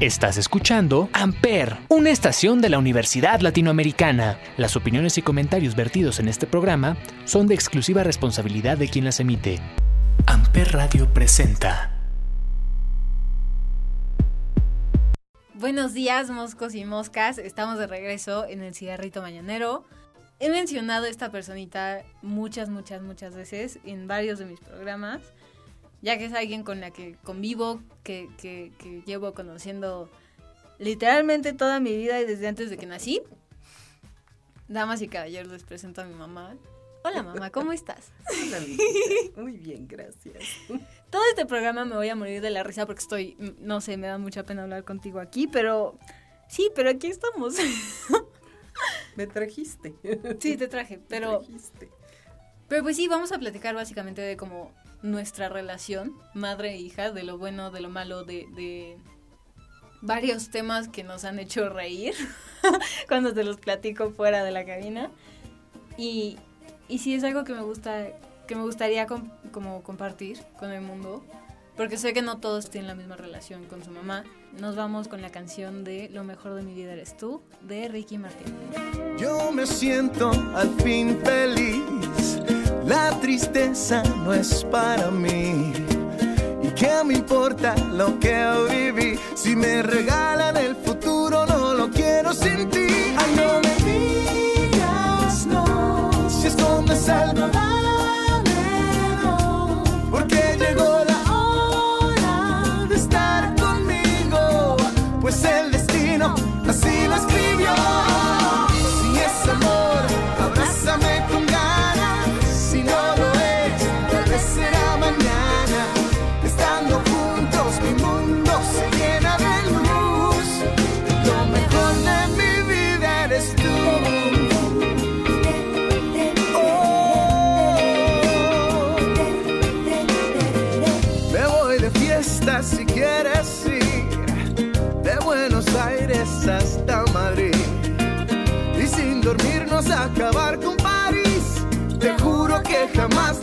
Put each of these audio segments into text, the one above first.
Estás escuchando Amper, una estación de la Universidad Latinoamericana. Las opiniones y comentarios vertidos en este programa son de exclusiva responsabilidad de quien las emite. Amper Radio presenta. Buenos días, moscos y moscas. Estamos de regreso en el cigarrito mañanero. He mencionado a esta personita muchas, muchas, muchas veces en varios de mis programas ya que es alguien con la que convivo, que, que, llevo conociendo literalmente toda mi vida y desde antes de que nací. Damas y caballeros, les presento a mi mamá. Hola mamá, ¿cómo estás? Hola, Muy bien, gracias. Todo este programa me voy a morir de la risa porque estoy, no sé, me da mucha pena hablar contigo aquí, pero sí, pero aquí estamos. Me trajiste. Sí, te traje, pero... Pero pues sí, vamos a platicar básicamente de cómo nuestra relación, madre e hija, de lo bueno, de lo malo, de, varios temas que nos han hecho reír cuando te los platico fuera de la cabina. Y, y sí es algo que me gusta, que me gustaría como compartir con el mundo, porque sé que no todos tienen la misma relación con su mamá. Nos vamos con la canción de Lo mejor de mi vida eres tú, de Ricky Martin. Yo me siento al fin feliz la tristeza no es para mí. ¿Y qué me importa lo que viví? Si me regalan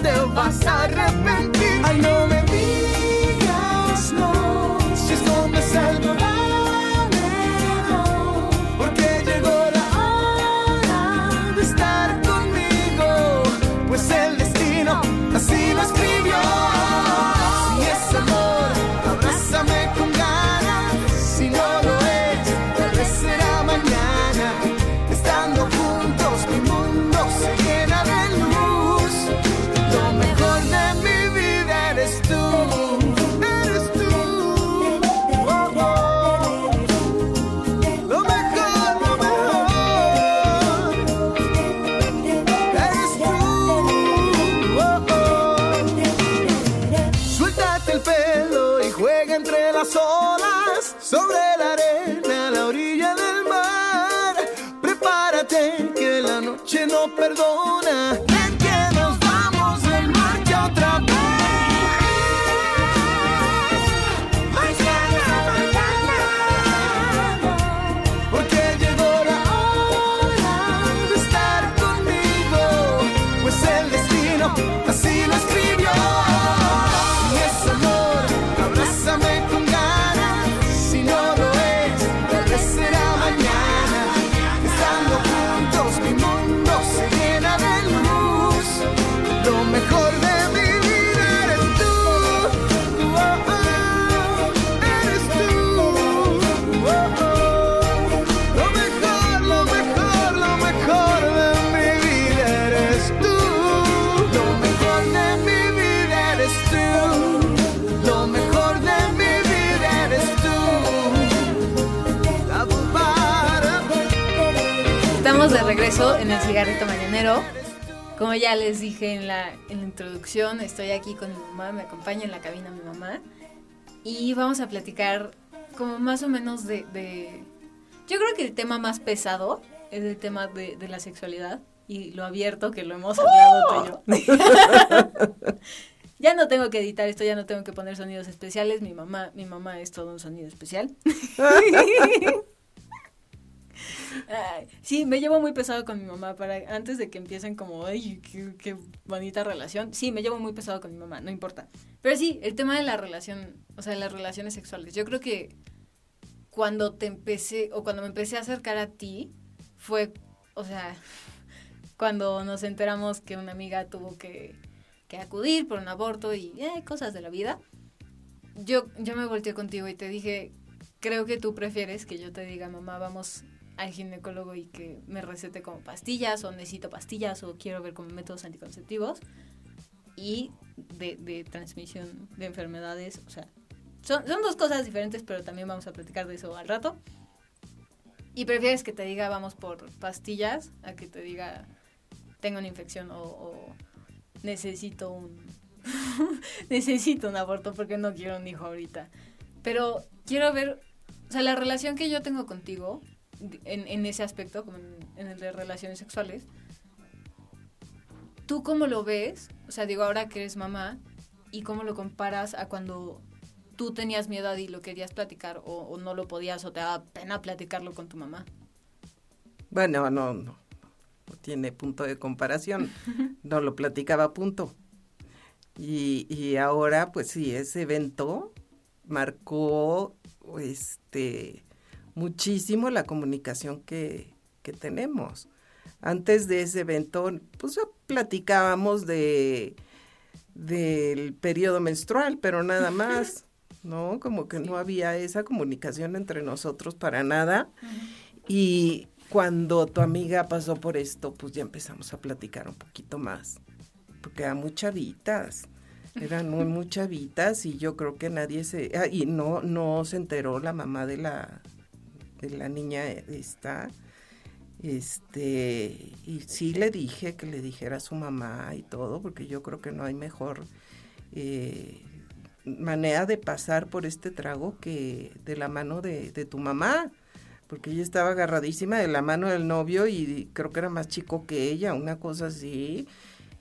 te vas a arrepentir. Ay, no me En el cigarrito mañanero. Como ya les dije en la, en la introducción, estoy aquí con mi mamá, me acompaña en la cabina mi mamá. Y vamos a platicar como más o menos de... de- Yo creo que el tema más pesado es el tema de, de la sexualidad y lo abierto que lo hemos hablado tú y yo. ya no tengo que editar esto, ya no tengo que poner sonidos especiales. Mi mamá, mi mamá es todo un sonido especial. Sí, me llevo muy pesado con mi mamá para antes de que empiecen como, ay, qué, qué bonita relación. Sí, me llevo muy pesado con mi mamá, no importa. Pero sí, el tema de la relación, o sea, de las relaciones sexuales. Yo creo que cuando te empecé, o cuando me empecé a acercar a ti, fue, o sea, cuando nos enteramos que una amiga tuvo que, que acudir por un aborto y eh, cosas de la vida, yo, yo me volteé contigo y te dije, creo que tú prefieres que yo te diga, mamá, vamos al ginecólogo y que me recete como pastillas o necesito pastillas o quiero ver como métodos anticonceptivos y de, transmisión de enfermedades, o sea, son, son dos cosas diferentes, pero también vamos a platicar de eso al rato. Y prefieres que te diga vamos por pastillas a que te diga tengo una infección o, o necesito un necesito un aborto porque no quiero un hijo ahorita. Pero quiero ver, o sea, la relación que yo tengo contigo en, en ese aspecto, como en, en el de relaciones sexuales, ¿tú cómo lo ves? O sea, digo, ahora que eres mamá, ¿y cómo lo comparas a cuando tú tenías miedo y lo querías platicar o, o no lo podías o te daba pena platicarlo con tu mamá? Bueno, no, no, no tiene punto de comparación. No lo platicaba punto. Y, y ahora, pues sí, ese evento marcó este muchísimo la comunicación que, que tenemos. Antes de ese evento, pues platicábamos de del periodo menstrual, pero nada más, ¿no? Como que no había esa comunicación entre nosotros para nada. Y cuando tu amiga pasó por esto, pues ya empezamos a platicar un poquito más, porque eran muy chavitas, eran muy, muy chavitas y yo creo que nadie se, ah, y no, no se enteró la mamá de la, de la niña esta, este, y sí le dije que le dijera a su mamá y todo, porque yo creo que no hay mejor eh, manera de pasar por este trago que de la mano de, de tu mamá porque ella estaba agarradísima de la mano del novio y creo que era más chico que ella, una cosa así.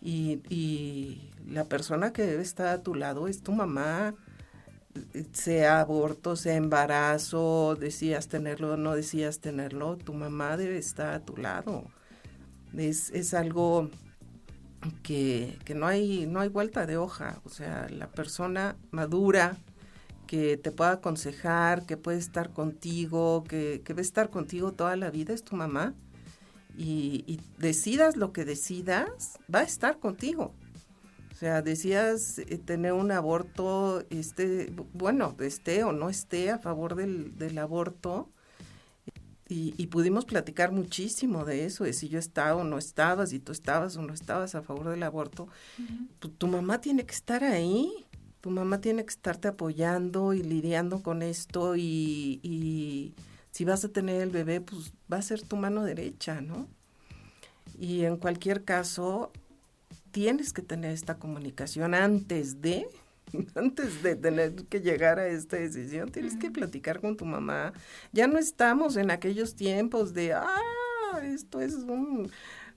Y, y la persona que debe estar a tu lado es tu mamá, sea aborto, sea embarazo, decías tenerlo o no decías tenerlo, tu mamá debe estar a tu lado. Es, es algo que, que no, hay, no hay vuelta de hoja, o sea, la persona madura, que te pueda aconsejar, que puede estar contigo, que, que va a estar contigo toda la vida, es tu mamá. Y, y, decidas lo que decidas, va a estar contigo. O sea, decías eh, tener un aborto, este, bueno, esté o no esté a favor del, del aborto. Y, y, pudimos platicar muchísimo de eso, de si yo estaba o no estaba, si tú estabas o no estabas a favor del aborto. Uh -huh. tu, tu mamá tiene que estar ahí tu mamá tiene que estarte apoyando y lidiando con esto y, y, si vas a tener el bebé, pues va a ser tu mano derecha, ¿no? Y en cualquier caso, tienes que tener esta comunicación antes de, antes de tener que llegar a esta decisión, tienes uh -huh. que platicar con tu mamá. Ya no estamos en aquellos tiempos de, ah, esto es un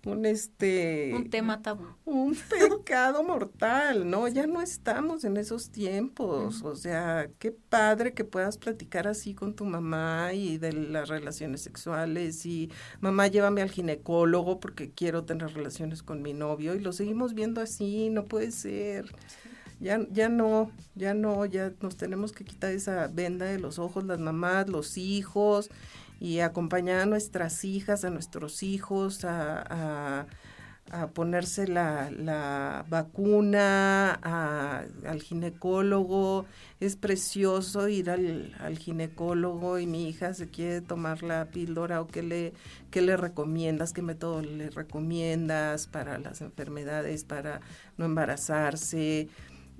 un este un tema tabú. un pecado mortal no ya no estamos en esos tiempos. Uh -huh. o sea qué padre que puedas platicar así con tu mamá y de las relaciones sexuales y mamá llévame al ginecólogo porque quiero tener relaciones con mi novio y lo seguimos viendo así no puede ser. Ya, ya no, ya no, ya nos tenemos que quitar esa venda de los ojos, las mamás, los hijos, y acompañar a nuestras hijas, a nuestros hijos a, a, ponerse la, la vacuna, a, al ginecólogo. Es precioso ir al, al, ginecólogo y mi hija se quiere tomar la píldora o qué le, qué le recomiendas, qué método le recomiendas para las enfermedades, para no embarazarse.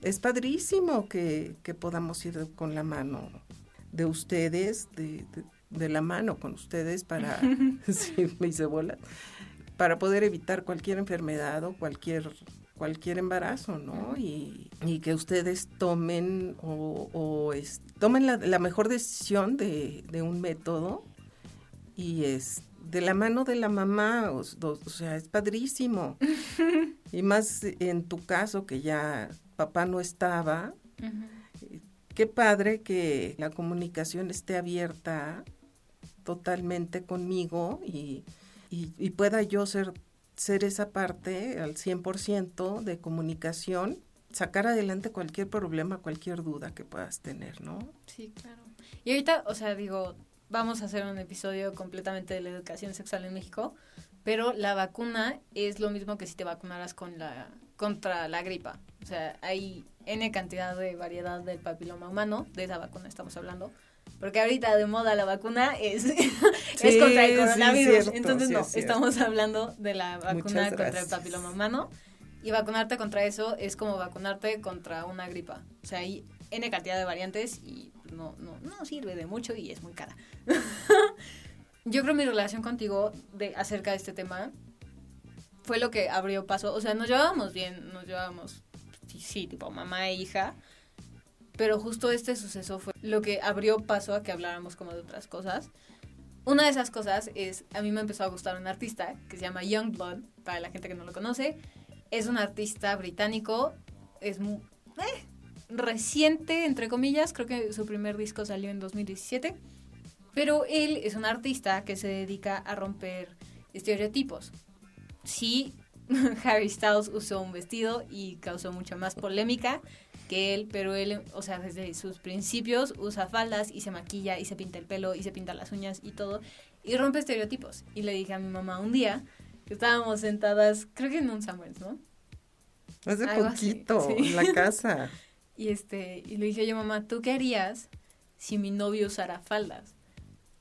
Es padrísimo que, que podamos ir con la mano de ustedes, de, de de la mano con ustedes para, sí, me hice bola, para poder evitar cualquier enfermedad o cualquier cualquier embarazo, ¿no? Y, y que ustedes tomen o, o es, tomen la, la, mejor decisión de, de, un método y es de la mano de la mamá, o, o sea, es padrísimo. y más en tu caso que ya papá no estaba, uh -huh. qué padre que la comunicación esté abierta totalmente conmigo y, y, pueda yo ser, ser esa parte al 100% de comunicación, sacar adelante cualquier problema, cualquier duda que puedas tener, ¿no? Sí, claro. Y ahorita, o sea, digo, vamos a hacer un episodio completamente de la educación sexual en México, pero la vacuna es lo mismo que si te vacunaras con la, contra la gripa. O sea, hay N cantidad de variedad del papiloma humano, de esa vacuna estamos hablando. Porque ahorita de moda la vacuna es, es contra el sí, coronavirus. cierto, Entonces no, es estamos hablando de la vacuna contra el papiloma humano. Y vacunarte contra eso es como vacunarte contra una gripa. O sea, hay N cantidad de variantes y no, no, no sirve de mucho y es muy cara. Yo creo mi relación contigo de acerca de este tema fue lo que abrió paso. O sea, nos llevábamos bien, nos llevábamos, sí, sí, tipo mamá e hija. Pero justo este suceso fue lo que abrió paso a que habláramos como de otras cosas. Una de esas cosas es, a mí me empezó a gustar un artista que se llama Youngblood, para la gente que no lo conoce. Es un artista británico, es mu- eh, reciente, entre comillas, creo que su primer disco salió en 2017. Pero él es un artista que se dedica a romper estereotipos. Sí, Harry Styles usó un vestido y causó mucha más polémica que él, pero él, o sea, desde sus principios usa faldas y se maquilla y se pinta el pelo y se pinta las uñas y todo y rompe estereotipos. Y le dije a mi mamá un día que estábamos sentadas, creo que en un Summers, ¿no? Hace Algo así, poquito, sí. en la casa. Y este, y le dije yo, mamá, ¿tú qué harías si mi novio usara faldas?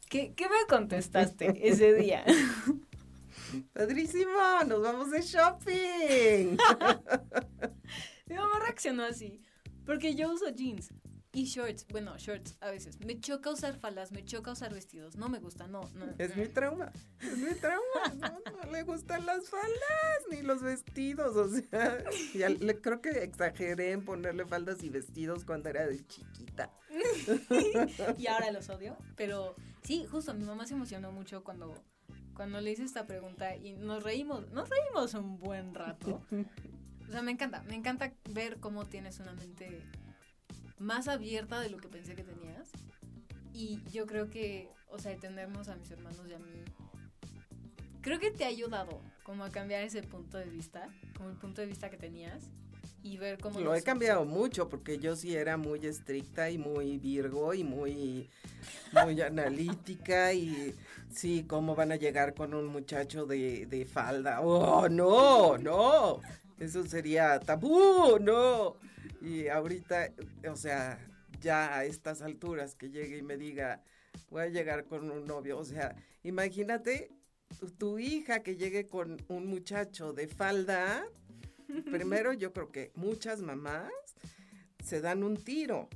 ¿Qué, qué me contestaste ese día? Padrísimo, nos vamos de shopping. Mi mamá reaccionó así, porque yo uso jeans y shorts, bueno, shorts a veces. Me choca usar faldas, me choca usar vestidos, no me gusta, no, no. Es mi trauma, es mi trauma. No, no le gustan las faldas ni los vestidos. O sea, ya le, creo que exageré en ponerle faldas y vestidos cuando era de chiquita. y ahora los odio, pero sí, justo mi mamá se emocionó mucho cuando cuando le hice esta pregunta y nos reímos, nos reímos un buen rato. O sea, me encanta, me encanta ver cómo tienes una mente más abierta de lo que pensé que tenías. Y yo creo que, o sea, tenernos a mis hermanos y a mí, creo que te ha ayudado como a cambiar ese punto de vista, como el punto de vista que tenías y ver cómo... Lo he cambiado mucho porque yo sí era muy estricta y muy virgo y muy, muy analítica y sí, ¿cómo van a llegar con un muchacho de, de falda? ¡Oh, no, no! Eso sería tabú, no. Y ahorita, o sea, ya a estas alturas que llegue y me diga, voy a llegar con un novio, o sea, imagínate tu- tu hija que llegue con un muchacho de falda, primero yo creo que muchas mamás se dan un tiro.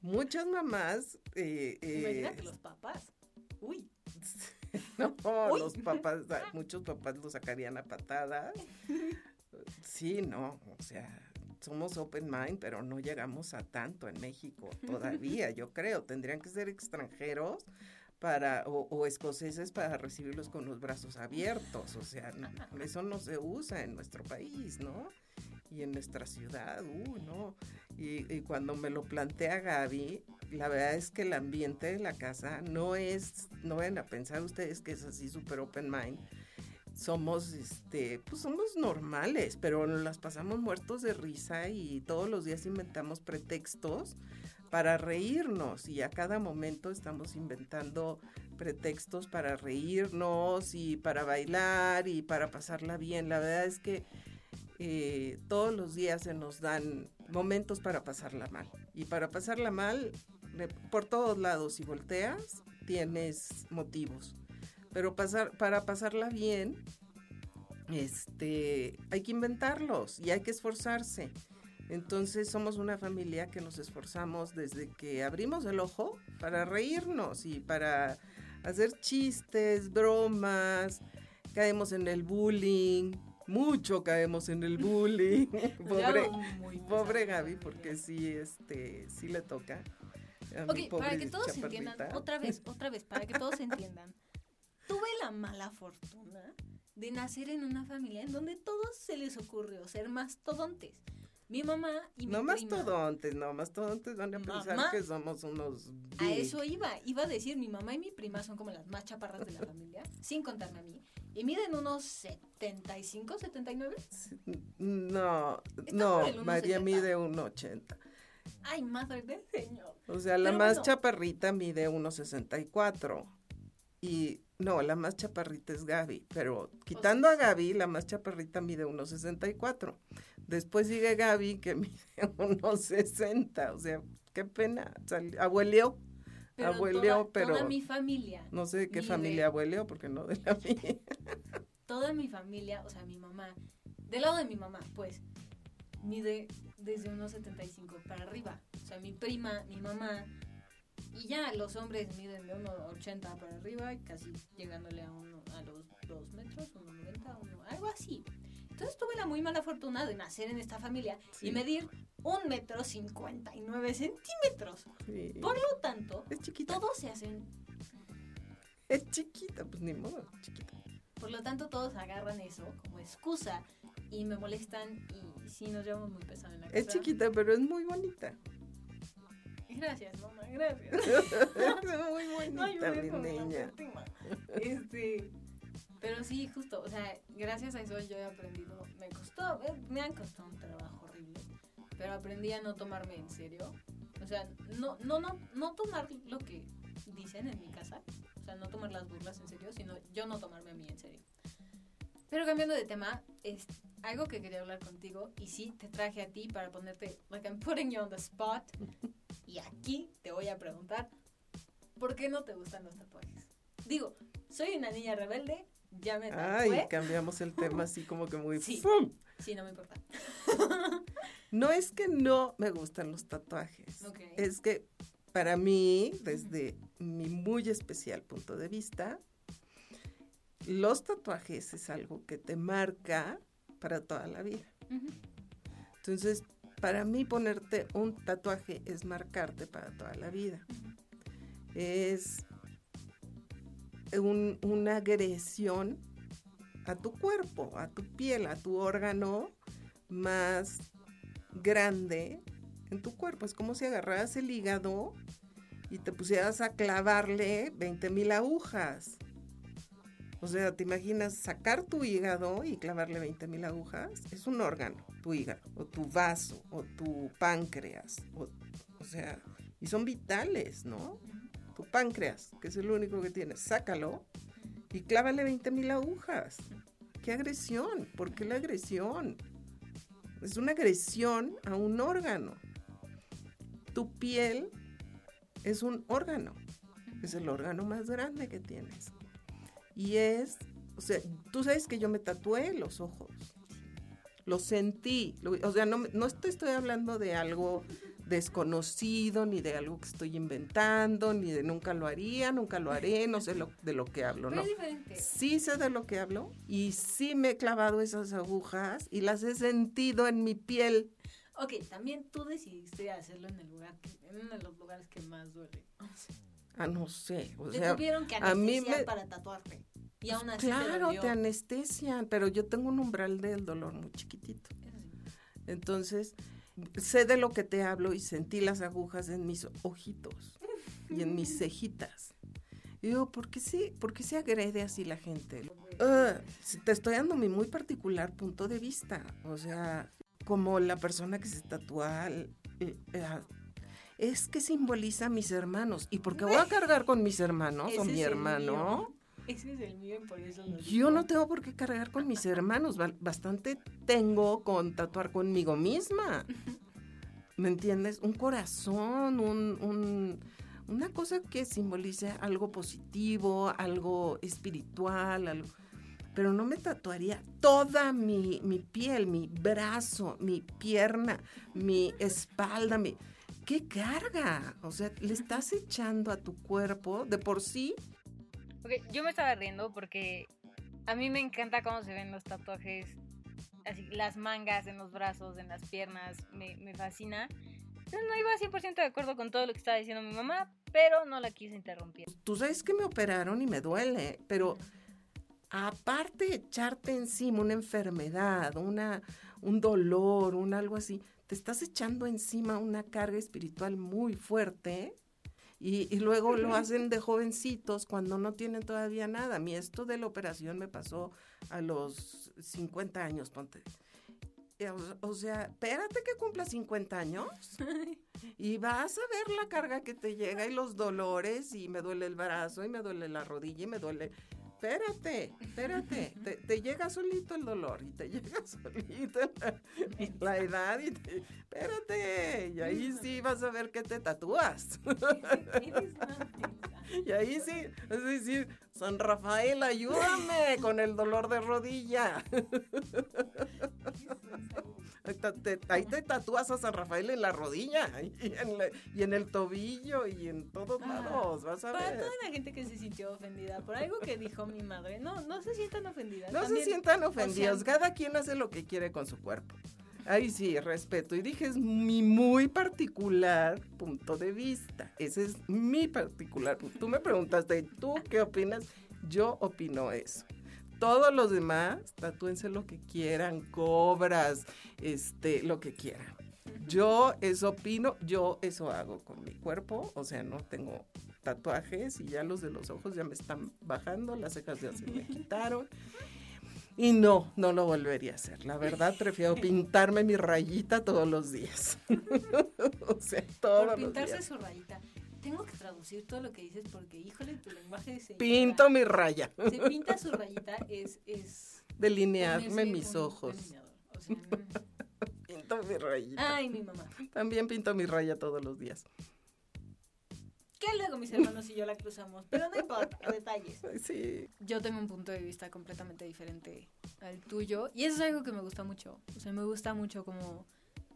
Muchas mamás... eh, eh, Imagínate los papás. Uy. no, Uy. los papás, muchos papás lo sacarían a patadas. Sí, no, o sea, somos open mind, pero no llegamos a tanto en México todavía, yo creo. Tendrían que ser extranjeros para o, o escoceses para recibirlos con los brazos abiertos. O sea, no, eso no se usa en nuestro país, ¿no? Y en nuestra ciudad, uh, no. Y, y cuando me lo plantea Gaby, la verdad es que el ambiente de la casa no es, no vayan a pensar ustedes que es así súper open mind. Somos, este, pues somos normales, pero nos las pasamos muertos de risa y todos los días inventamos pretextos para reírnos y a cada momento estamos inventando pretextos para reírnos y para bailar y para pasarla bien. La verdad es que eh, todos los días se nos dan momentos para pasarla mal. Y para pasarla mal, por todos lados, si volteas, tienes motivos. Pero pasar, para pasarla bien, este, hay que inventarlos y hay que esforzarse. Entonces somos una familia que nos esforzamos desde que abrimos el ojo para reírnos y para hacer chistes, bromas, caemos en el bullying, mucho caemos en el bullying. pobre, pobre. Gaby, porque sí, este, sí le toca. A mi Ok, para que todos entiendan, otra vez, otra vez, para que todos entiendan. Tuve la mala fortuna de nacer en una familia en donde todos se les ocurrió ser mastodontes. Mi mamá y mi No prima. todontes, no más todontes van a pensar Mamá. que somos unos A big. eso iba, iba a decir, mi mamá y mi prima son como las más chaparras de la familia, sin contarme a mí. Y miden unos 75, 79. No, no, María 1.70. mide un 80. Ay, madre del señor. O sea, la Pero más bueno. chaparrita mide 1.64. Y no, la más chaparrita es Gaby. Pero quitando a Gaby, la más chaparrita mide 1.64. Después sigue Gaby que mide 1.60. O sea, qué pena. Abueleó. Pero abueleó, toda, pero toda mi familia, no sé de qué mide- familia abueleó, porque no de la mía. toda mi familia, o sea, mi mamá, del lado de mi mamá, pues, mide desde unos 75 para arriba. O sea, mi prima, mi mamá, y ya los hombres miden de 1,80 para arriba, casi llegándole a, uno, a los 2 metros, 1,90, uno, algo así. Entonces tuve la muy mala fortuna de nacer en esta familia Sí. y medir un metro 59 centímetros. Sí. Por lo tanto, Es chiquita. todos se hacen Es chiquita, pues ni modo, chiquita. Por lo tanto, todos agarran eso como excusa y me molestan y sí nos llevamos muy pesado en la casa. Es chiquita, pero es muy bonita. Gracias, mamá, gracias. es muy bonita, ayudes mi niña. Este, pero sí, justo, o sea, gracias a eso yo he aprendido, me costó, eh, me han costado un trabajo horrible, pero aprendí a no tomarme en serio. O sea, no, no, no, no tomar lo que dicen en mi casa, o sea, no tomar las burlas en serio, sino yo no tomarme a mí en serio. Pero cambiando de tema, es algo que quería hablar contigo y sí te traje a ti para ponerte, like I'm putting you on the spot. Y aquí te voy a preguntar, ¿por qué no te gustan los tatuajes? Digo, soy una niña rebelde, ya me Ay, tatué. cambiamos el tema así como que muy... Sí. ¡fum! Sí, no me importa. No es que no me gustan los tatuajes. Es que para mí, desde mi muy especial punto de vista, los tatuajes es algo que te marca para toda la vida. Entonces, para mí ponerte un tatuaje es marcarte para toda la vida. Es un- una agresión a tu cuerpo, a tu piel, a tu órgano más grande en tu cuerpo. Es como si agarraras el hígado y te pusieras a clavarle 20 mil agujas. O sea, ¿te imaginas sacar tu hígado y clavarle 20 mil agujas? Es un órgano, tu hígado, o tu vaso, o tu páncreas. O, o sea, y son vitales, ¿no? Tu páncreas, que es el único que tienes, sácalo y clávale 20 mil agujas. ¡Qué agresión! ¿Por qué la agresión? Es una agresión a un órgano. Tu piel es un órgano. Es el órgano más grande que tienes. Y es, o sea, tú sabes que yo me tatué los ojos. Lo sentí. lo- o sea, no, no te estoy hablando de algo desconocido, ni de algo que estoy inventando, ni de nunca lo haría, nunca lo haré, no sé lo, de lo que hablo, Pero ¿no? diferente. Sí sé de lo que hablo y sí me he clavado esas agujas y las he sentido en mi piel. Ok, también tú decidiste hacerlo en el lugar, que, en uno de los lugares que más duele. Ah, no sé. O Te sea, tuvieron que a mí me- para tatuarte. Y aún así te claro, dolió. te anestesian, pero yo tengo un umbral del dolor muy chiquitito. Sí. Entonces, sé de lo que te hablo y sentí las agujas en mis ojitos y en mis cejitas. Y digo, ¿por qué, se, ¿por qué se agrede así la gente? Ah, te estoy dando mi muy particular punto de vista. O sea, como la persona que se tatúa, eh, es que simboliza a mis hermanos. ¿Y por qué voy a cargar con mis hermanos o mi hermano? Ese es el mío por eso lo Yo no tengo por qué cargar con mis hermanos, ba- bastante tengo con tatuar conmigo misma. ¿Me entiendes? Un corazón, un, un- una cosa que simbolice algo positivo, algo espiritual, algo... Pero no me tatuaría toda mi, mi piel, mi brazo, mi pierna, mi espalda, mi... ¡Qué carga! O sea, le estás echando a tu cuerpo de por sí yo me estaba riendo porque a mí me encanta cómo se ven los tatuajes, así las mangas en los brazos, en las piernas, me, me fascina. Entonces no iba 100% de acuerdo con todo lo que estaba diciendo mi mamá, pero no la quise interrumpir. tú sabes que me operaron y me duele, pero aparte de echarte encima una enfermedad, una, un dolor, un algo así, te estás echando encima una carga espiritual muy fuerte y, y luego lo hacen de jovencitos cuando no tienen todavía nada. A mí esto de la operación me pasó a los 50 años, ponte. eh, o, o sea, espérate que cumpla 50 años y vas a ver la carga que te llega y los dolores y me duele el brazo y me duele la rodilla y me duele espérate, espérate, te, te llega solito el dolor y te llega solito la, la edad y te, espérate, y ahí sí vas a ver que te tatúas. Y ahí sí, es decir, San Rafael, ayúdame con el dolor de rodilla. Ahí te, ahí te tatúas a San Rafael en la rodilla y en, la- y en el tobillo y en todos lados, vas a Para ver. toda la gente que se sintió ofendida por algo que dijo mi madre, no, no se sientan ofendidas. No se sientan o ofendidos, sea, cada quien hace lo que quiere con su cuerpo. Ahí sí, respeto. Y dije, es mi muy particular punto de vista. Ese es mi particular punto. Tú me preguntaste, ¿tú qué opinas? Yo opino eso. Todos los demás, tatúense lo que quieran, cobras, este, lo que quieran. Yo eso opino, yo eso hago con mi cuerpo, o sea, no tengo tatuajes y ya los de los ojos ya me están bajando, las cejas ya se me quitaron. Y no, no lo volvería a hacer. La verdad, prefiero pintarme mi rayita todos los días. o sea, todos por los pintarse días. su rayita. Tengo que traducir todo lo que dices porque, híjole, tu lenguaje. Pinto mi raya. Se pinta su rayita, es... es Delinearme mis un ojos. delineador. O sea. Pinto mi rayita. ay, mi mamá. También pinto mi raya todos los días. Que luego mis hermanos y yo la cruzamos, pero no importa, detalles. Sí. Yo tengo un punto de vista completamente diferente al tuyo y eso es algo que me gusta mucho. O sea, me gusta mucho como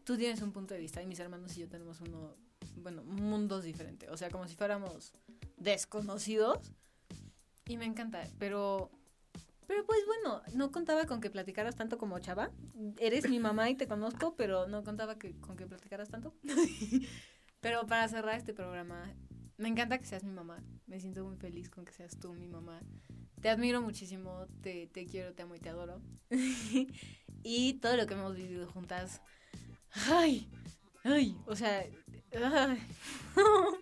tú tienes un punto de vista y mis hermanos y yo tenemos uno, bueno, mundos diferentes. O sea, como si fuéramos desconocidos y me encanta, pero... Pero pues bueno, no contaba con que platicaras tanto como chava. Eres mi mamá y te conozco, pero no contaba que, con que platicaras tanto. pero para cerrar este programa, me encanta que seas mi mamá. Me siento muy feliz con que seas tú mi mamá. Te admiro muchísimo, te, te quiero, te amo y te adoro. y todo lo que hemos vivido juntas. Ay, ay, o sea.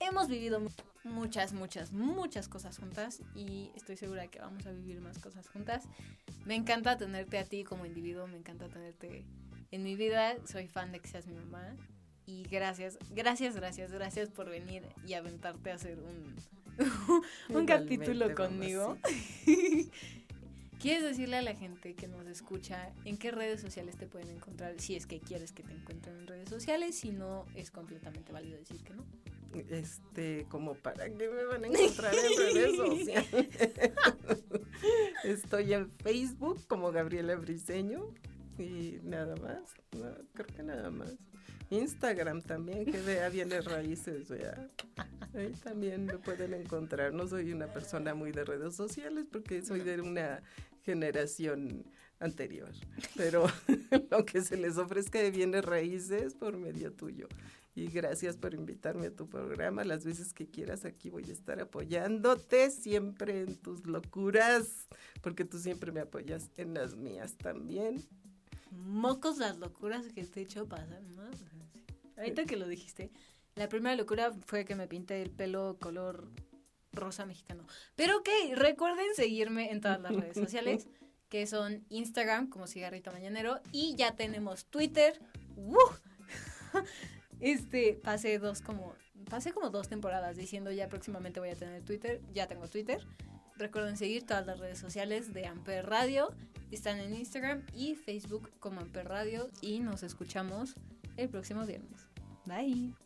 hemos vivido mu- muchas, muchas, muchas cosas juntas y estoy segura que vamos a vivir más cosas juntas. Me encanta tenerte a ti como individuo, me encanta tenerte en mi vida. Soy fan de que seas mi mamá y gracias, gracias, gracias, gracias por venir y aventarte a hacer un, un capítulo conmigo. ¿Quieres decirle a la gente que nos escucha en qué redes sociales te pueden encontrar? Si es que quieres que te encuentren en redes sociales, si no, es completamente válido decir que no. Este, como para que me van a encontrar en redes sociales. Estoy en Facebook como Gabriela Briseño y nada más, no, creo que nada más. Instagram también, que vea bienes raíces, vea. Ahí también me pueden encontrar. No soy una persona muy de redes sociales porque soy de una generación anterior, pero lo que se les ofrezca de bienes raíces por medio tuyo. Y gracias por invitarme a tu programa. Las veces que quieras aquí voy a estar apoyándote siempre en tus locuras, porque tú siempre me apoyas en las mías también. Mocos las locuras que te he hecho pasar, ¿no? Ahorita que lo dijiste, la primera locura fue que me pinté el pelo color rosa mexicano. Pero ok, recuerden seguirme en todas las redes sociales, que son Instagram como Cigarrito Mañanero y ya tenemos Twitter. ¡Woo! Este, pasé dos como, pasé como dos temporadas diciendo ya próximamente voy a tener Twitter, ya tengo Twitter. Recuerden seguir todas las redes sociales de Amper Radio. Están en Instagram y Facebook como Amper Radio y nos escuchamos el próximo viernes. Bye.